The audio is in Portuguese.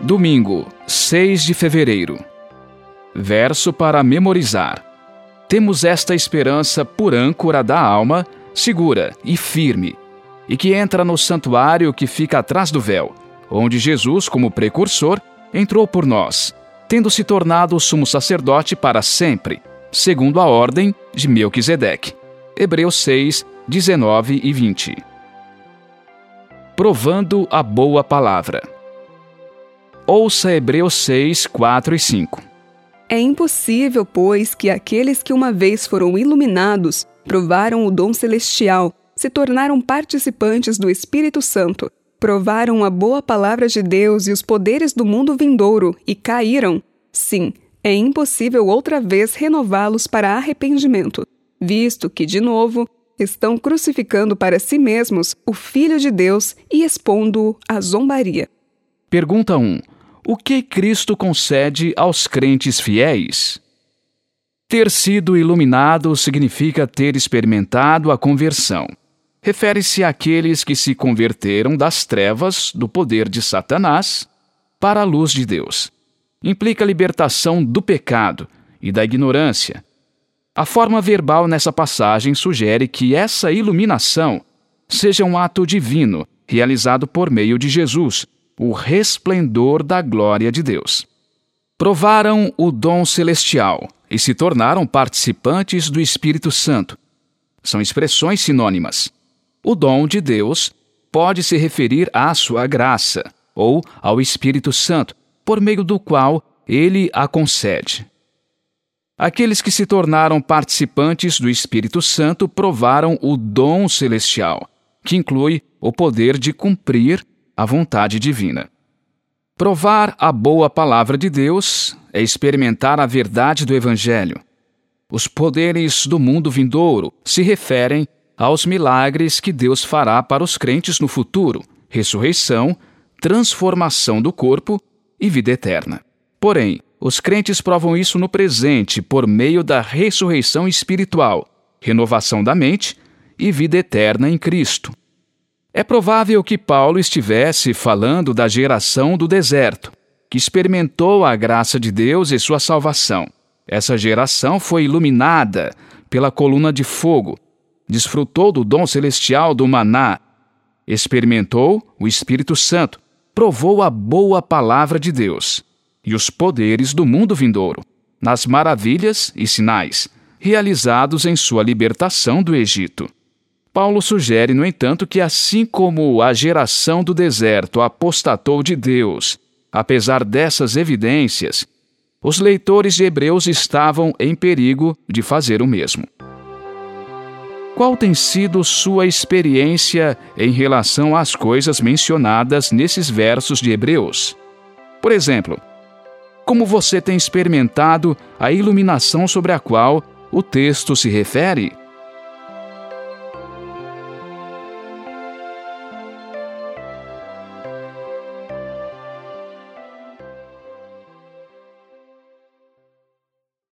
Domingo, 6 de fevereiro. Verso para memorizar. Temos esta esperança por âncora da alma, segura e firme, e que entra no santuário que fica atrás do véu, onde Jesus, como precursor, entrou por nós, tendo se tornado sumo sacerdote para sempre, segundo a ordem de Melquisedeque. Hebreus 6, 19 e 20. Provando a boa palavra. Ouça Hebreus 6, 4 e 5. É impossível, pois, que aqueles que uma vez foram iluminados, provaram o dom celestial, se tornaram participantes do Espírito Santo, provaram a boa palavra de Deus e os poderes do mundo vindouro e caíram. Sim, é impossível outra vez renová-los para arrependimento, visto que, de novo, estão crucificando para si mesmos o Filho de Deus e expondo-o à zombaria. Pergunta 1. O que Cristo concede aos crentes fiéis? Ter sido iluminado significa ter experimentado a conversão. Refere-se àqueles que se converteram das trevas, do poder de Satanás, para a luz de Deus. Implica a libertação do pecado e da ignorância. A forma verbal nessa passagem sugere que essa iluminação seja um ato divino realizado por meio de Jesus o resplendor da glória de Deus. Provaram o dom celestial e se tornaram participantes do Espírito Santo. São expressões sinônimas. O dom de Deus pode se referir à sua graça ou ao Espírito Santo, por meio do qual ele a concede. Aqueles que se tornaram participantes do Espírito Santo provaram o dom celestial, que inclui o poder de cumprir a vontade divina. Provar a boa palavra de Deus é experimentar a verdade do Evangelho. Os poderes do mundo vindouro se referem aos milagres que Deus fará para os crentes no futuro, ressurreição, transformação do corpo e vida eterna. Porém, os crentes provam isso no presente por meio da ressurreição espiritual, renovação da mente e vida eterna em Cristo. É provável que Paulo estivesse falando da geração do deserto, que experimentou a graça de Deus e sua salvação. Essa geração foi iluminada pela coluna de fogo, desfrutou do dom celestial do maná, experimentou o Espírito Santo, provou a boa palavra de Deus e os poderes do mundo vindouro, nas maravilhas e sinais realizados em sua libertação do Egito. Paulo sugere, no entanto, que assim como a geração do deserto apostatou de Deus, apesar dessas evidências, os leitores de Hebreus estavam em perigo de fazer o mesmo. Qual tem sido sua experiência em relação às coisas mencionadas nesses versos de Hebreus? Por exemplo, como você tem experimentado a iluminação sobre a qual o texto se refere?